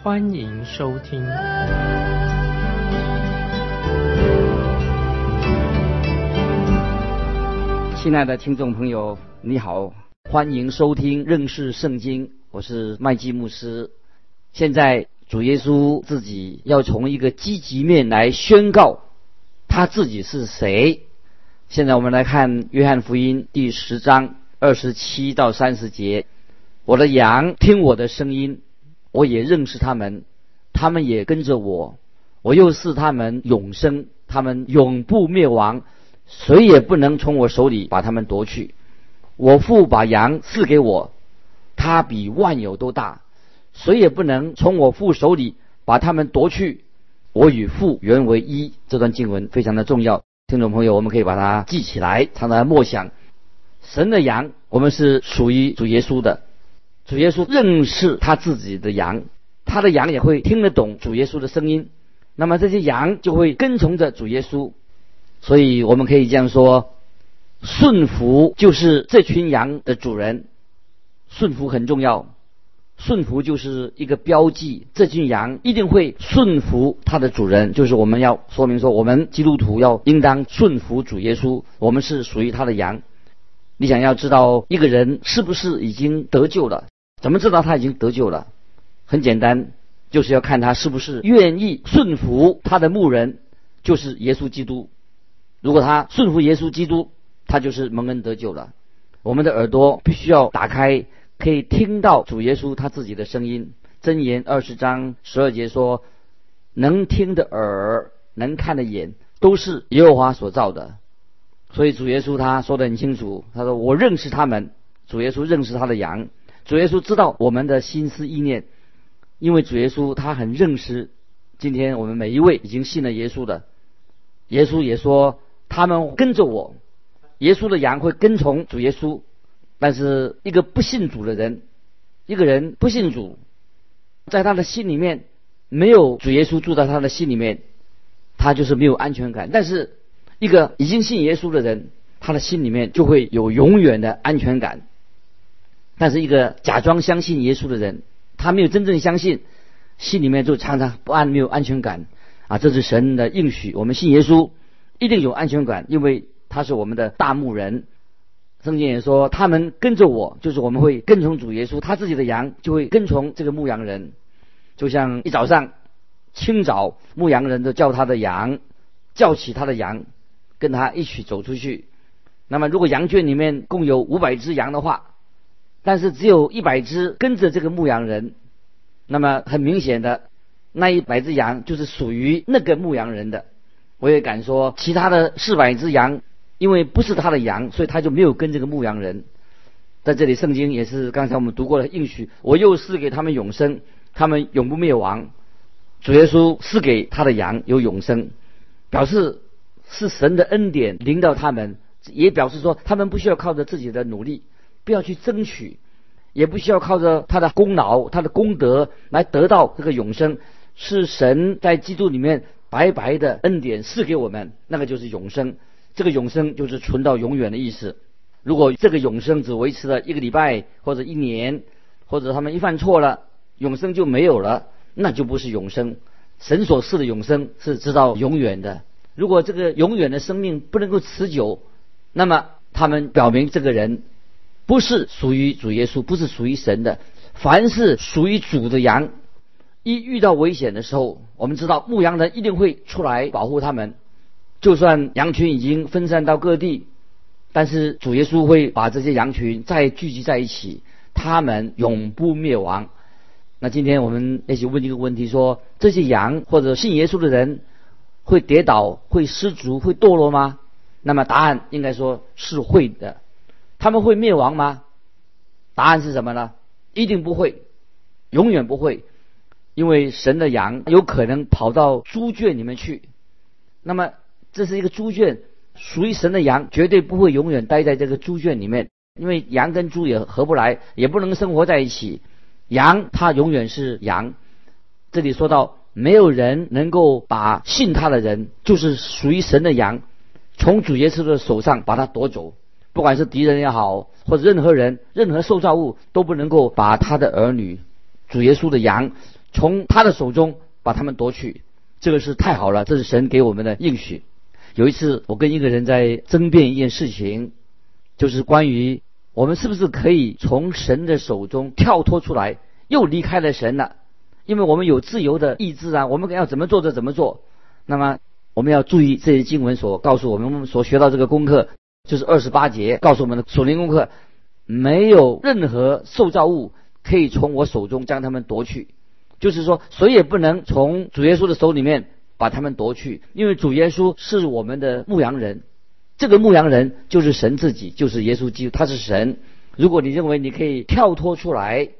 欢迎收听。亲爱的听众朋友，你好，欢迎收听认识圣经，我是麦基牧师。现在主耶稣自己要从一个积极面来宣告他自己是谁。现在我们来看约翰福音第十章二十七到三十节：“我的羊听我的声音，我也认识他们，他们也跟着我。我又是他们永生，他们永不灭亡，谁也不能从我手里把他们夺去。我父把羊赐给我，他比万有都大，谁也不能从我父手里把他们夺去。我与父原为一。”这段经文非常的重要。听众朋友，我们可以把它记起来，常常默想。神的羊，我们是属于主耶稣的。主耶稣认识他自己的羊，他的羊也会听得懂主耶稣的声音。那么这些羊就会跟从着主耶稣。所以我们可以这样说：顺服就是这群羊的主人。顺服很重要。顺服就是一个标记，这群羊一定会顺服它的主人。就是我们要说明说，我们基督徒要应当顺服主耶稣，我们是属于他的羊。你想要知道一个人是不是已经得救了？怎么知道他已经得救了？很简单，就是要看他是不是愿意顺服他的牧人，就是耶稣基督。如果他顺服耶稣基督，他就是蒙恩得救了。我们的耳朵必须要打开。可以听到主耶稣他自己的声音。箴言二十章十二节说：“能听的耳，能看的眼，都是耶和华所造的。”所以主耶稣他说的很清楚，他说：“我认识他们。”主耶稣认识他的羊。主耶稣知道我们的心思意念，因为主耶稣他很认识今天我们每一位已经信了耶稣的。耶稣也说：“他们跟着我，耶稣的羊会跟从主耶稣。”但是一个不信主的人，一个人不信主，在他的心里面没有主耶稣住在他的心里面，他就是没有安全感。但是一个已经信耶稣的人，他的心里面就会有永远的安全感。但是一个假装相信耶稣的人，他没有真正相信，心里面就常常不安，没有安全感啊！这是神的应许，我们信耶稣一定有安全感，因为他是我们的大牧人。圣经也说，他们跟着我，就是我们会跟从主耶稣，他自己的羊就会跟从这个牧羊人。就像一早上清早，牧羊人都叫他的羊，叫起他的羊，跟他一起走出去。那么，如果羊圈里面共有五百只羊的话，但是只有一百只跟着这个牧羊人，那么很明显的，那一百只羊就是属于那个牧羊人的。我也敢说，其他的四百只羊。因为不是他的羊，所以他就没有跟这个牧羊人。在这里，圣经也是刚才我们读过的应许，我又赐给他们永生，他们永不灭亡。主耶稣赐给他的羊有永生，表示是神的恩典临到他们，也表示说他们不需要靠着自己的努力，不要去争取，也不需要靠着他的功劳、他的功德来得到这个永生，是神在基督里面白白的恩典赐给我们，那个就是永生。这个永生就是存到永远的意思。如果这个永生只维持了一个礼拜或者一年，或者他们一犯错了，永生就没有了，那就不是永生。神所赐的永生是知道永远的。如果这个永远的生命不能够持久，那么他们表明这个人不是属于主耶稣，不是属于神的。凡是属于主的羊，一遇到危险的时候，我们知道牧羊人一定会出来保护他们。就算羊群已经分散到各地，但是主耶稣会把这些羊群再聚集在一起，他们永不灭亡。那今天我们一起问一个问题：说这些羊或者信耶稣的人会跌倒、会失足、会堕落吗？那么答案应该说是会的。他们会灭亡吗？答案是什么呢？一定不会，永远不会。因为神的羊有可能跑到猪圈里面去，那么这是一个猪圈，属于神的羊绝对不会永远待在这个猪圈里面，因为羊跟猪也合不来，也不能生活在一起。羊它永远是羊。这里说到，没有人能够把信他的人，就是属于神的羊，从主耶稣的手上把它夺走，不管是敌人也好，或者任何人、任何受造物都不能够把他的儿女，主耶稣的羊。从他的手中把他们夺去，这个是太好了，这是神给我们的应许。有一次，我跟一个人在争辩一件事情，就是关于我们是不是可以从神的手中跳脱出来，又离开了神了。因为我们有自由的意志啊，我们要怎么做就怎么做。那么我们要注意这些经文所告诉我们，我们所学到这个功课，就是二十八节告诉我们的属灵功课，没有任何受造物可以从我手中将他们夺去。就是说，谁也不能从主耶稣的手里面把他们夺去，因为主耶稣是我们的牧羊人，这个牧羊人就是神自己，就是耶稣基督，他是神。如果你认为你可以跳脱出来，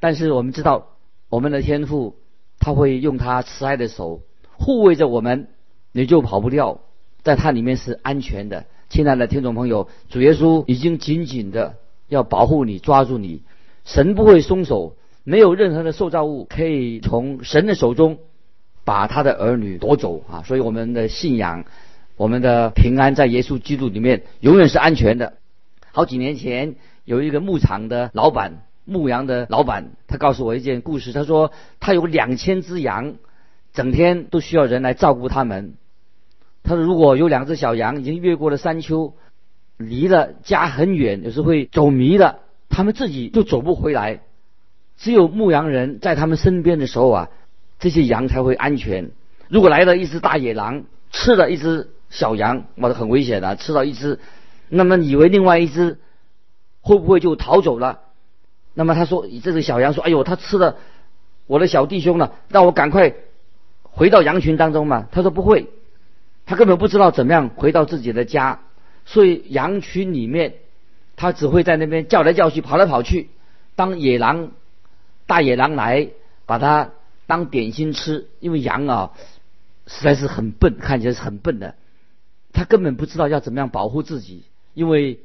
但是我们知道，我们的天父他会用他慈爱的手护卫着我们，你就跑不掉，在他里面是安全的。亲爱的听众朋友，主耶稣已经紧紧的要保护你，抓住你，神不会松手。没有任何的受造物可以从神的手中把他的儿女夺走啊！所以我们的信仰，我们的平安在耶稣基督里面永远是安全的。好几年前有一个牧场的老板，牧羊的老板，他告诉我一件故事。他说他有两千只羊，整天都需要人来照顾他们。他说如果有两只小羊已经越过了山丘，离了家很远，有时会走迷了，他们自己就走不回来。只有牧羊人在他们身边的时候啊，这些羊才会安全。如果来了一只大野狼，吃了一只小羊，哇，很危险的。吃到一只，那么以为另外一只会不会就逃走了？那么他说，这个小羊说：“哎呦，他吃了我的小弟兄了，让我赶快回到羊群当中嘛。”他说不会，他根本不知道怎么样回到自己的家，所以羊群里面，他只会在那边叫来叫去，跑来跑去，当野狼。大野狼来把它当点心吃，因为羊啊实在是很笨，看起来是很笨的，他根本不知道要怎么样保护自己，因为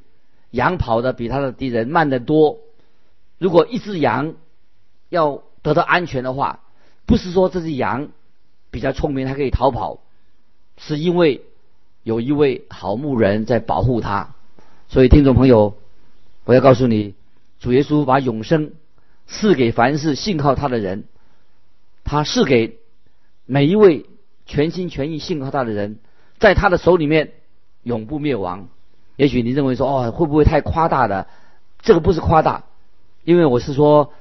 羊跑的比他的敌人慢得多。如果一只羊要得到安全的话，不是说这只羊比较聪明，它可以逃跑，是因为有一位好牧人在保护他。所以听众朋友，我要告诉你，主耶稣把永生。赐给凡是信靠他的人，他是给每一位全心全意信靠他的人，在他的手里面永不灭亡。也许你认为说哦，会不会太夸大了？这个不是夸大，因为我是说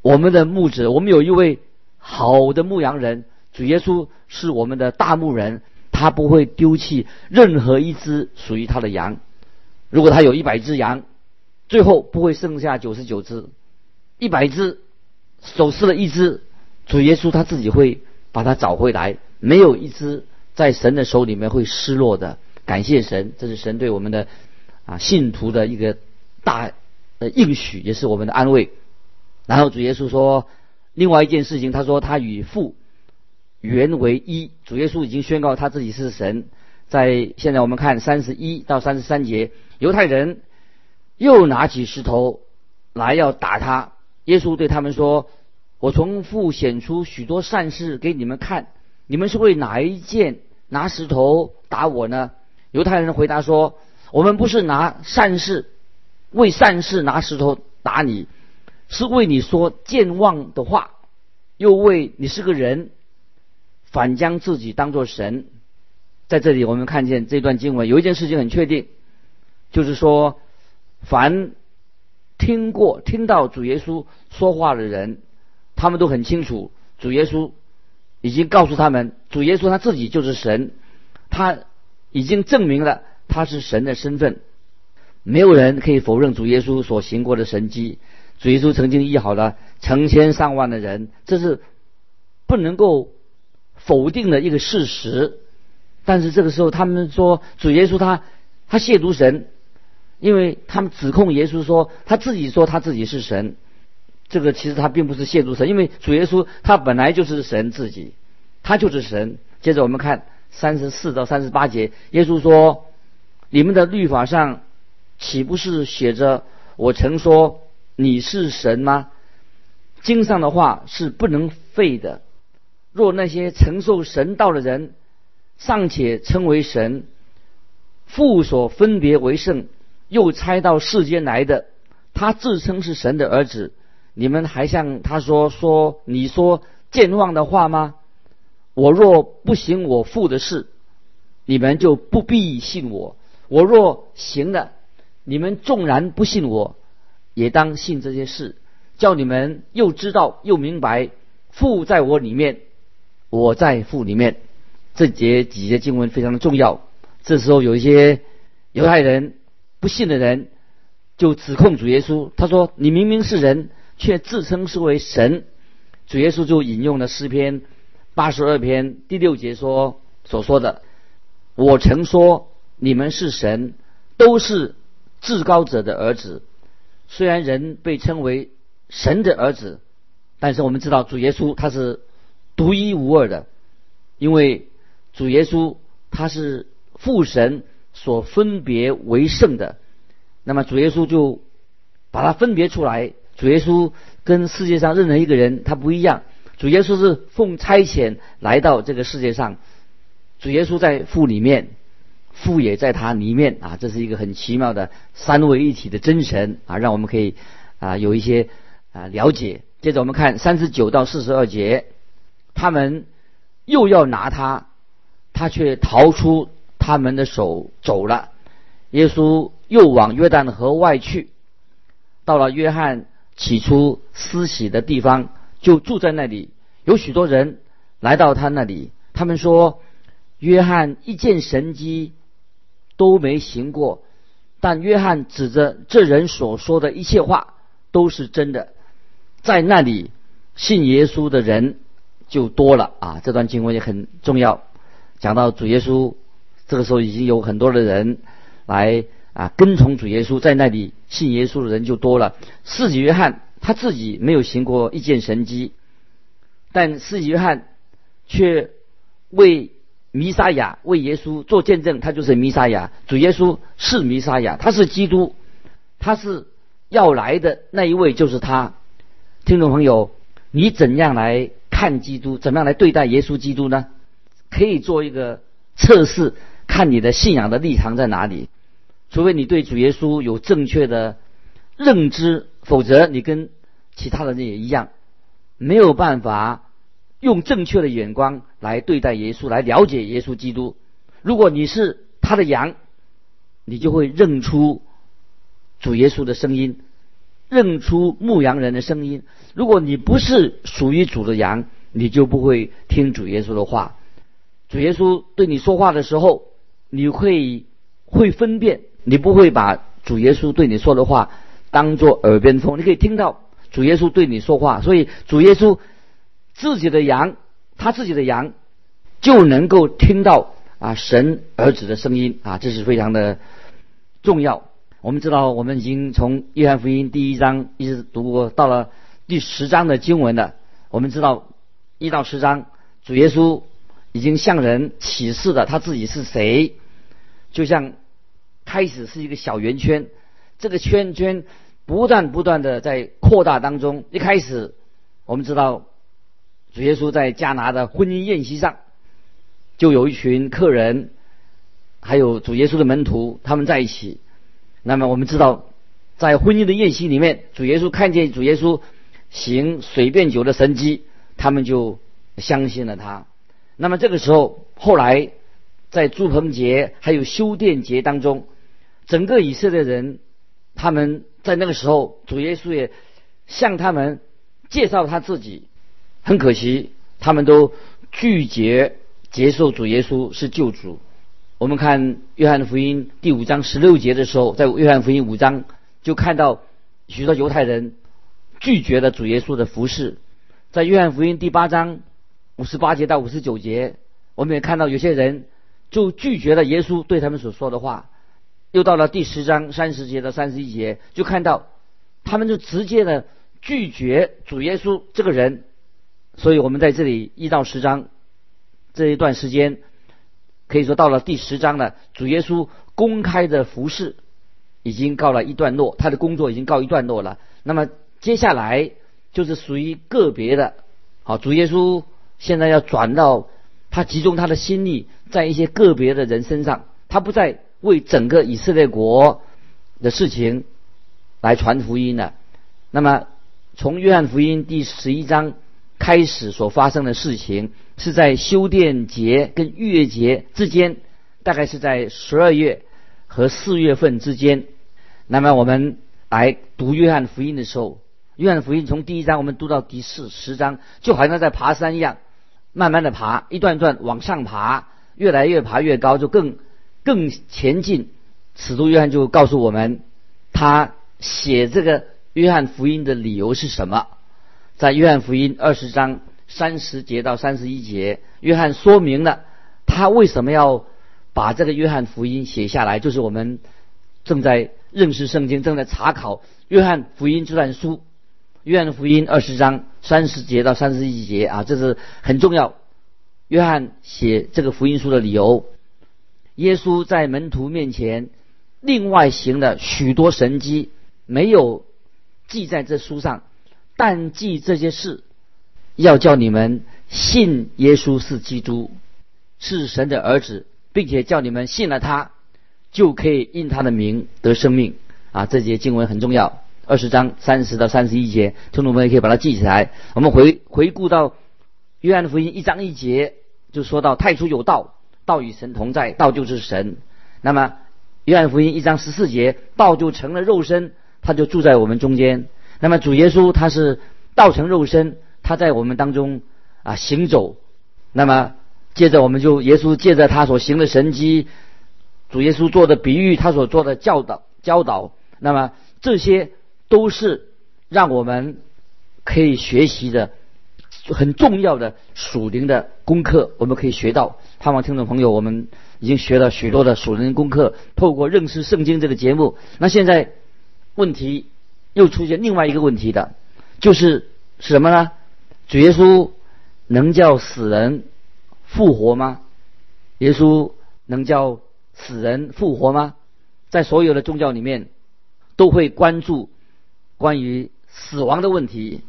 我们的牧者，我们有一位好的牧羊人，主耶稣是我们的大牧人，他不会丢弃任何一只属于他的羊。如果他有一百只羊，最后不会剩下九十九只。一百只，走失了一只，主耶稣他自己会把它找回来。没有一只在神的手里面会失落的。感谢神，这是神对我们的啊信徒的一个大的应许，也是我们的安慰。然后主耶稣说，另外一件事情，他说他与父原为一。主耶稣已经宣告他自己是神。在现在我们看三十一到三十三节，犹太人又拿起石头来要打他。耶稣对他们说：“我从父显出许多善事给你们看，你们是为哪一件拿石头打我呢？”犹太人回答说：“我们不是拿善事为善事拿石头打你，是为你说健忘的话，又为你是个人，反将自己当作神。”在这里，我们看见这段经文有一件事情很确定，就是说，凡。听过、听到主耶稣说话的人，他们都很清楚，主耶稣已经告诉他们，主耶稣他自己就是神，他已经证明了他是神的身份，没有人可以否认主耶稣所行过的神迹。主耶稣曾经医好了成千上万的人，这是不能够否定的一个事实。但是这个时候，他们说主耶稣他他亵渎神。因为他们指控耶稣说他自己说他自己是神，这个其实他并不是亵渎神，因为主耶稣他本来就是神自己，他就是神。接着我们看三十四到三十八节，耶稣说：“你们的律法上岂不是写着我曾说你是神吗？经上的话是不能废的。若那些承受神道的人尚且称为神，父所分别为圣，又差到世间来的，他自称是神的儿子。”你们还向他说说你说健忘的话吗？我若不行我父的事，你们就不必信我；我若行了，你们纵然不信我，也当信这些事，叫你们又知道又明白，父在我里面，我在父里面。这节几节经文非常的重要。这时候有一些犹太人不信的人，就指控主耶稣，他说：“你明明是人。”却自称是为神，主耶稣就引用了诗篇八十二篇第六节说所说的：“我曾说你们是神，都是至高者的儿子。虽然人被称为神的儿子，但是我们知道主耶稣他是独一无二的，因为主耶稣他是父神所分别为圣的。那么主耶稣就把它分别出来。”主耶稣跟世界上任何一个人他不一样，主耶稣是奉差遣来到这个世界上，主耶稣在父里面，父也在他里面啊，这是一个很奇妙的三位一体的真神啊，让我们可以啊有一些啊了解。接着我们看三十九到四十二节，他们又要拿他，他却逃出他们的手走了。耶稣又往约旦河外去，到了约翰。起初施洗的地方，就住在那里。有许多人来到他那里，他们说：“约翰一件神迹都没行过，但约翰指着这人所说的一切话都是真的。”在那里信耶稣的人就多了啊！这段经文也很重要，讲到主耶稣，这个时候已经有很多的人来。啊，跟从主耶稣，在那里信耶稣的人就多了。四己约翰他自己没有行过一件神迹，但四己约翰却为弥撒亚、为耶稣做见证，他就是弥撒亚。主耶稣是弥撒亚，他是基督，他是要来的那一位，就是他。听众朋友，你怎样来看基督？怎么样来对待耶稣基督呢？可以做一个测试，看你的信仰的立场在哪里。除非你对主耶稣有正确的认知，否则你跟其他的人也一样，没有办法用正确的眼光来对待耶稣，来了解耶稣基督。如果你是他的羊，你就会认出主耶稣的声音，认出牧羊人的声音。如果你不是属于主的羊，你就不会听主耶稣的话。主耶稣对你说话的时候，你会会分辨。你不会把主耶稣对你说的话当做耳边风，你可以听到主耶稣对你说话，所以主耶稣自己的羊，他自己的羊就能够听到啊神儿子的声音啊，这是非常的重要。我们知道，我们已经从约翰福音第一章一直读过到了第十章的经文了。我们知道一到十章，主耶稣已经向人启示了他自己是谁，就像。开始是一个小圆圈，这个圈圈不断不断的在扩大当中。一开始，我们知道主耶稣在加拿的婚姻宴席上，就有一群客人，还有主耶稣的门徒，他们在一起。那么我们知道，在婚姻的宴席里面，主耶稣看见主耶稣行水变酒的神迹，他们就相信了他。那么这个时候，后来在祝棚节还有修殿节当中。整个以色列人，他们在那个时候，主耶稣也向他们介绍他自己。很可惜，他们都拒绝接受主耶稣是救主。我们看约翰福音第五章十六节的时候，在约翰福音五章就看到许多犹太人拒绝了主耶稣的服饰。在约翰福音第八章五十八节到五十九节，我们也看到有些人就拒绝了耶稣对他们所说的话。又到了第十章三十节到三十一节，就看到他们就直接的拒绝主耶稣这个人，所以我们在这里一到十章这一段时间，可以说到了第十章了。主耶稣公开的服饰已经告了一段落，他的工作已经告一段落了。那么接下来就是属于个别的，好，主耶稣现在要转到他集中他的心力在一些个别的人身上，他不再为整个以色列国的事情来传福音了。那么从约翰福音第十一章开始所发生的事情，是在修殿节跟逾越节之间，大概是在十二月和四月份之间。那么我们来读约翰福音的时候，约翰福音从第一章我们读到第四十章，就好像在爬山一样，慢慢的爬，一段段往上爬，越来越爬越高，就更更前进。使徒约翰就告诉我们，他写这个。约翰福音的理由是什么？在约翰福音二十章三十节到三十一节，约翰说明了他为什么要把这个约翰福音写下来。就是我们正在认识圣经，正在查考约翰福音这段书。约翰福音二十章三十节到三十一节啊，这是很重要。约翰写这个福音书的理由：耶稣在门徒面前另外行了许多神迹，没有。记在这书上，但记这些事，要叫你们信耶稣是基督，是神的儿子，并且叫你们信了他，就可以因他的名得生命。啊，这节经文很重要，二十章三十到三十一节，听众们也可以把它记起来。我们回回顾到约翰福音一章一节，就说到太初有道，道与神同在，道就是神。那么约翰福音一章十四节，道就成了肉身。他就住在我们中间。那么主耶稣他是道成肉身，他在我们当中啊行走。那么接着我们就耶稣借着他所行的神迹，主耶稣做的比喻，他所做的教导教导，那么这些都是让我们可以学习的很重要的属灵的功课。我们可以学到，盼望听众朋友，我们已经学了许多的属灵功课。透过认识圣经这个节目，那现在。问题又出现另外一个问题的，就是什么呢？主耶稣能叫死人复活吗？耶稣能叫死人复活吗？在所有的宗教里面，都会关注关于死亡的问题，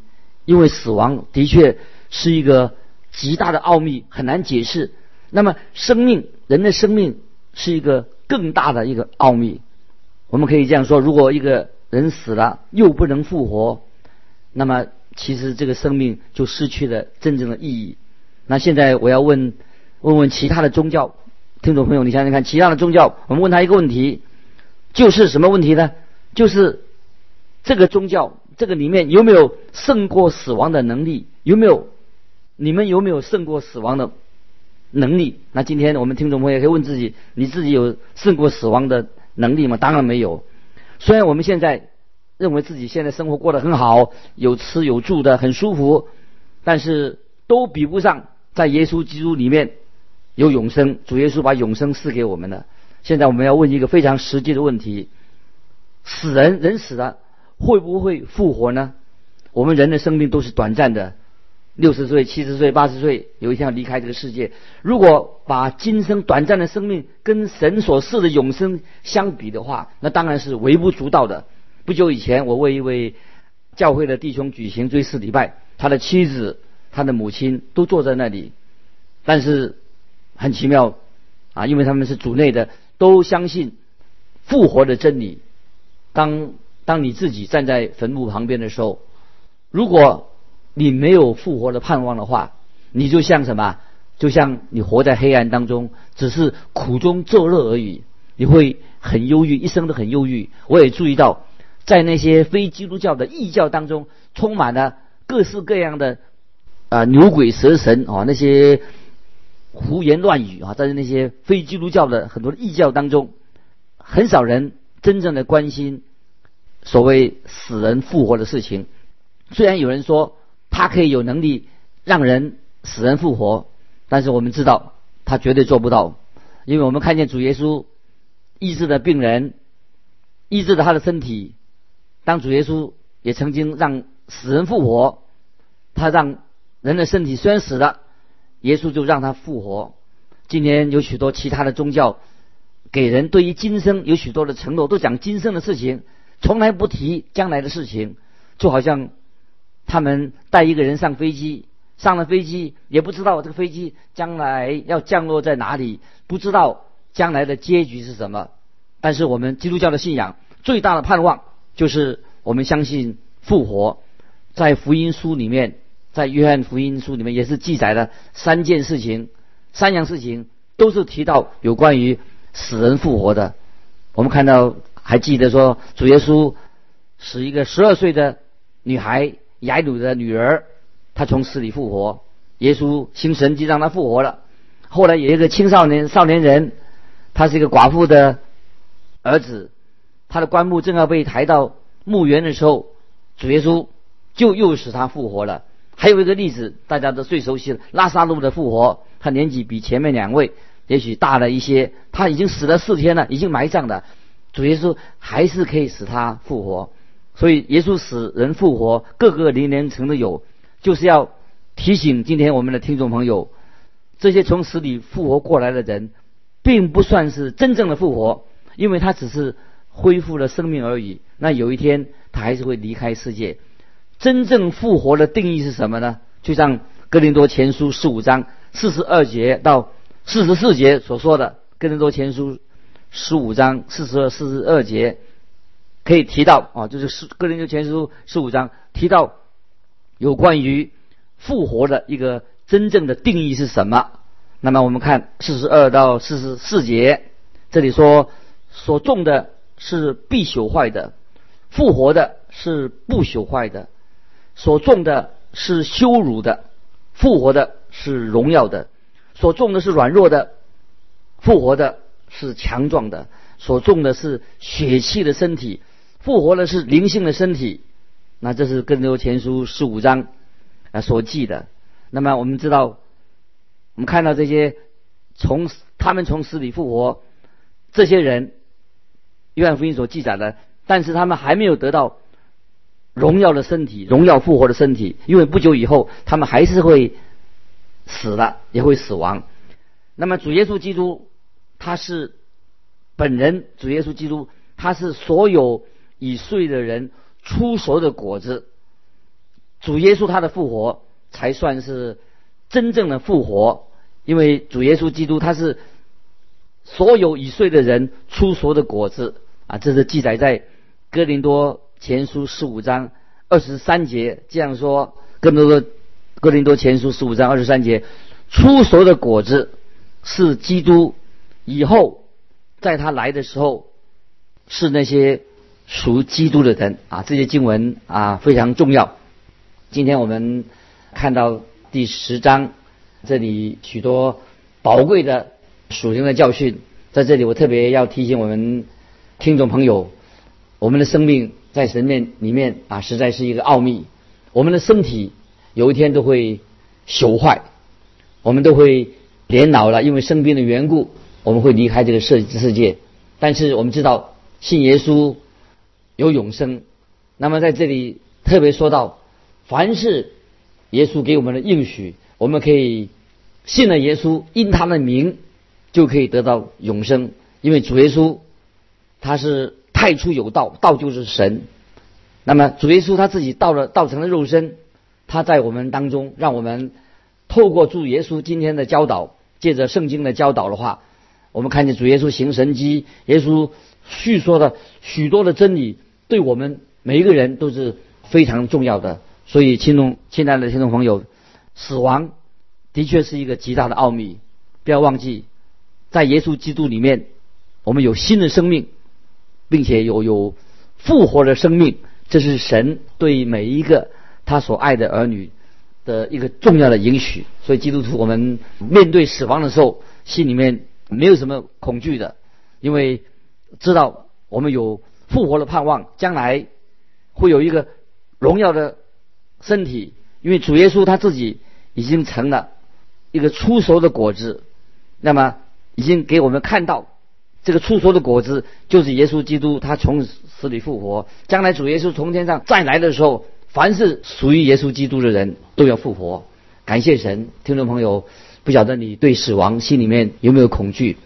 因为死亡的确是一个极大的奥秘，很难解释。那么，生命，人的生命是一个更大的一个奥秘。我们可以这样说：如果一个人死了又不能复活，那么其实这个生命就失去了真正的意义。那现在我要问问问其他的宗教听众朋友，你想想看，其他的宗教，我们问他一个问题，就是什么问题呢？就是这个宗教这个里面有没有胜过死亡的能力？有没有你们有没有胜过死亡的能力？那今天我们听众朋友可以问自己：你自己有胜过死亡的能力吗？当然没有。虽然我们现在认为自己现在生活过得很好，有吃有住的很舒服，但是都比不上在耶稣基督里面有永生。主耶稣把永生赐给我们的。现在我们要问一个非常实际的问题：死人人死了会不会复活呢？我们人的生命都是短暂的，六十岁、七十岁、八十岁，有一天要离开这个世界。如果把今生短暂的生命跟神所赐的永生相比的话，那当然是微不足道的。不久以前，我为一位教会的弟兄举行追思礼拜，他的妻子、他的母亲都坐在那里。但是很奇妙啊，因为他们是主内的，都相信复活的真理。当当你自己站在坟墓旁边的时候，如果你没有复活的盼望的话，你就像什么？就像你活在黑暗当中，只是苦中作乐而已，你会很忧郁，一生都很忧郁。我也注意到，在那些非基督教的异教当中，充满了各式各样的啊牛鬼蛇神啊那些胡言乱语啊，在那些非基督教的很多异教当中，很少人真正的关心所谓死人复活的事情。虽然有人说他可以有能力让人死人复活。但是我们知道，他绝对做不到，因为我们看见主耶稣医治的病人，医治了他的身体。当主耶稣也曾经让死人复活，他让人的身体虽然死了，耶稣就让他复活。今天有许多其他的宗教给人对于今生有许多的承诺，都讲今生的事情，从来不提将来的事情，就好像他们带一个人上飞机，上了飞机也不知道这个飞机将来要降落在哪里，不知道将来的结局是什么。但是我们基督教的信仰最大的盼望就是我们相信复活，在福音书里面，在约翰福音书里面也是记载了三件事情。三样事情都是提到有关于死人复活的。我们看到还记得说，主耶稣使一个十二岁的女孩雅鲁的女儿，她从死里复活。耶稣行神迹让她复活了。后来有一个青少年少年人，他是一个寡妇的儿子，他的棺木正要被抬到墓园的时候，主耶稣就又使他复活了。还有一个例子，大家都最熟悉了，拉萨路的复活。他年纪比前面两位也许大了一些，他已经死了四天了，已经埋葬了。主耶稣还是可以使他复活。所以耶稣死人复活，各个年龄层都有，就是要提醒今天我们的听众朋友，这些从死里复活过来的人，并不算是真正的复活，因为他只是恢复了生命而已。那有一天他还是会离开世界。真正复活的定义是什么呢？就像《哥林多前书》十五章四十二节到四十四节所说的，《哥林多前书》十五章四十二、四十二节可以提到啊，就是《哥林多前书》十五章提到有关于复活的一个真正的定义是什么？那么我们看四十二到四十四节，这里说所种的是必朽坏的，复活的是不朽坏的。所种的是羞辱的，复活的是荣耀的；所种的是软弱的，复活的是强壮的；所种的是血气的身体，复活的是灵性的身体。那这是《更多前书》十五章啊所记的。那么我们知道，我们看到这些从他们从死里复活，这些人，《约翰福音》所记载的，但是他们还没有得到。荣耀的身体，荣耀复活的身体，因为不久以后他们还是会死的，也会死亡。那么主耶稣基督他是本人，主耶稣基督他是所有已睡的人出熟的果子。主耶稣他的复活才算是真正的复活，因为主耶稣基督他是所有已睡的人出熟的果子啊，这是记载在哥林多。前书十五章二十三节这样说：，更多的哥林多前书十五章二十三节，出熟的果子是基督以后在他来的时候是那些属基督的人啊。这些经文啊非常重要。今天我们看到第十章，这里许多宝贵的属灵的教训，在这里我特别要提醒我们听众朋友，我们的生命。在神面里面啊，实在是一个奥秘。我们的身体有一天都会朽坏，我们都会年老了，因为生病的缘故，我们会离开这个世世界。但是我们知道，信耶稣有永生。那么在这里特别说到，凡是耶稣给我们的应许，我们可以信了耶稣，因他的名就可以得到永生。因为主耶稣他是。太初有道，道就是神。那么主耶稣他自己到了，道成了肉身，他在我们当中，让我们透过主耶稣今天的教导，借着圣经的教导的话，我们看见主耶稣行神迹，耶稣叙说的许多的真理，对我们每一个人都是非常重要的。所以，听众亲爱的听众朋友，死亡的确是一个极大的奥秘，不要忘记，在耶稣基督里面，我们有新的生命。并且有有复活的生命，这是神对每一个他所爱的儿女的一个重要的允许。所以基督徒，我们面对死亡的时候，心里面没有什么恐惧的，因为知道我们有复活的盼望，将来会有一个荣耀的身体。因为主耶稣他自己已经成了一个出熟的果子，那么已经给我们看到。这个出熟的果子就是耶稣基督，他从死里复活。将来主耶稣从天上再来的时候，凡是属于耶稣基督的人都要复活。感谢神，听众朋友，不晓得你对死亡心里面有没有恐惧？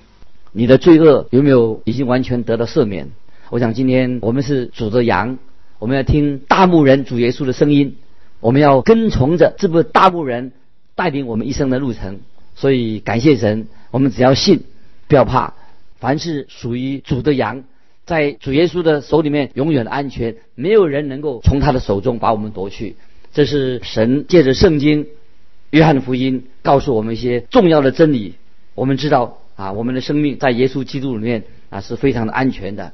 你的罪恶有没有已经完全得到赦免？我想今天我们是主的羊，我们要听大牧人主耶稣的声音，我们要跟从着这部大牧人带领我们一生的路程。所以感谢神，我们只要信，不要怕。凡是属于主的羊，在主耶稣的手里面永远的安全，没有人能够从他的手中把我们夺去。这是神借着圣经、约翰福音告诉我们一些重要的真理。我们知道啊，我们的生命在耶稣基督里面啊是非常的安全的。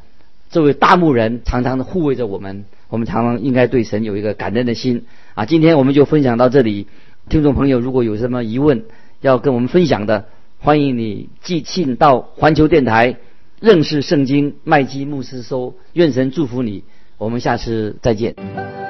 这位大牧人常常的护卫着我们，我们常常应该对神有一个感恩的心啊。今天我们就分享到这里，听众朋友如果有什么疑问要跟我们分享的。欢迎你寄信到环球电台认识圣经麦基牧师收，愿神祝福你，我们下次再见。